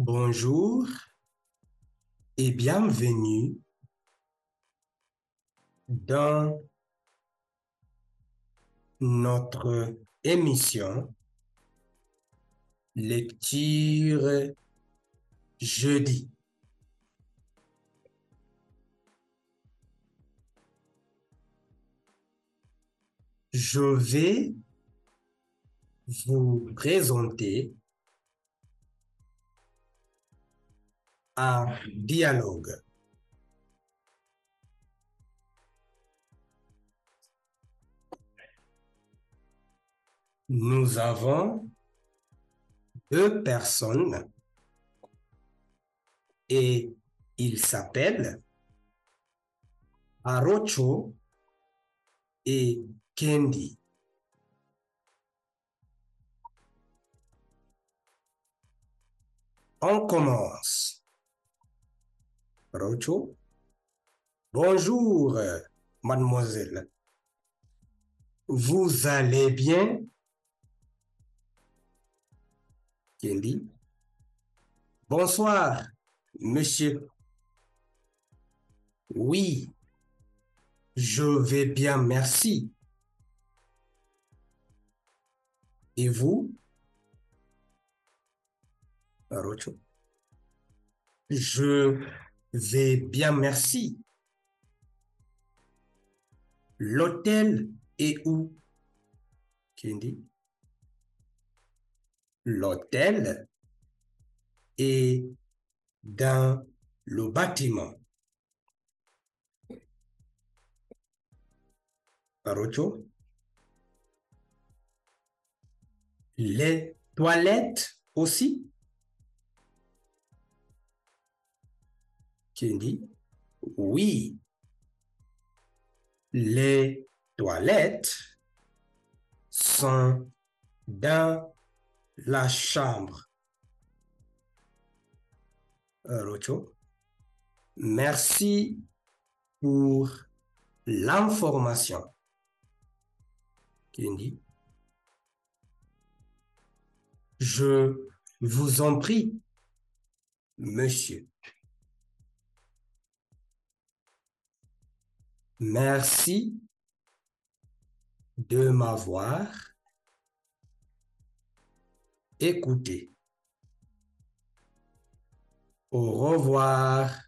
Bonjour et bienvenue dans notre émission Lecture jeudi. Je vais vous présenter dialogue. Nous avons deux personnes et ils s'appellent Arocho et Kendi. On commence. Bonjour, mademoiselle. Vous allez bien? Kendi. Bonsoir, monsieur. Oui, je vais bien, merci. Et vous? Arocho. Je vais bien, merci. L'hôtel est où? Kendi. L'hôtel est dans le bâtiment. Arocho. Les toilettes aussi? Kendi. Oui. Les toilettes sont dans la chambre. Rocho. Merci pour l'information. Je vous en prie, monsieur. Merci de m'avoir écouté. Au revoir.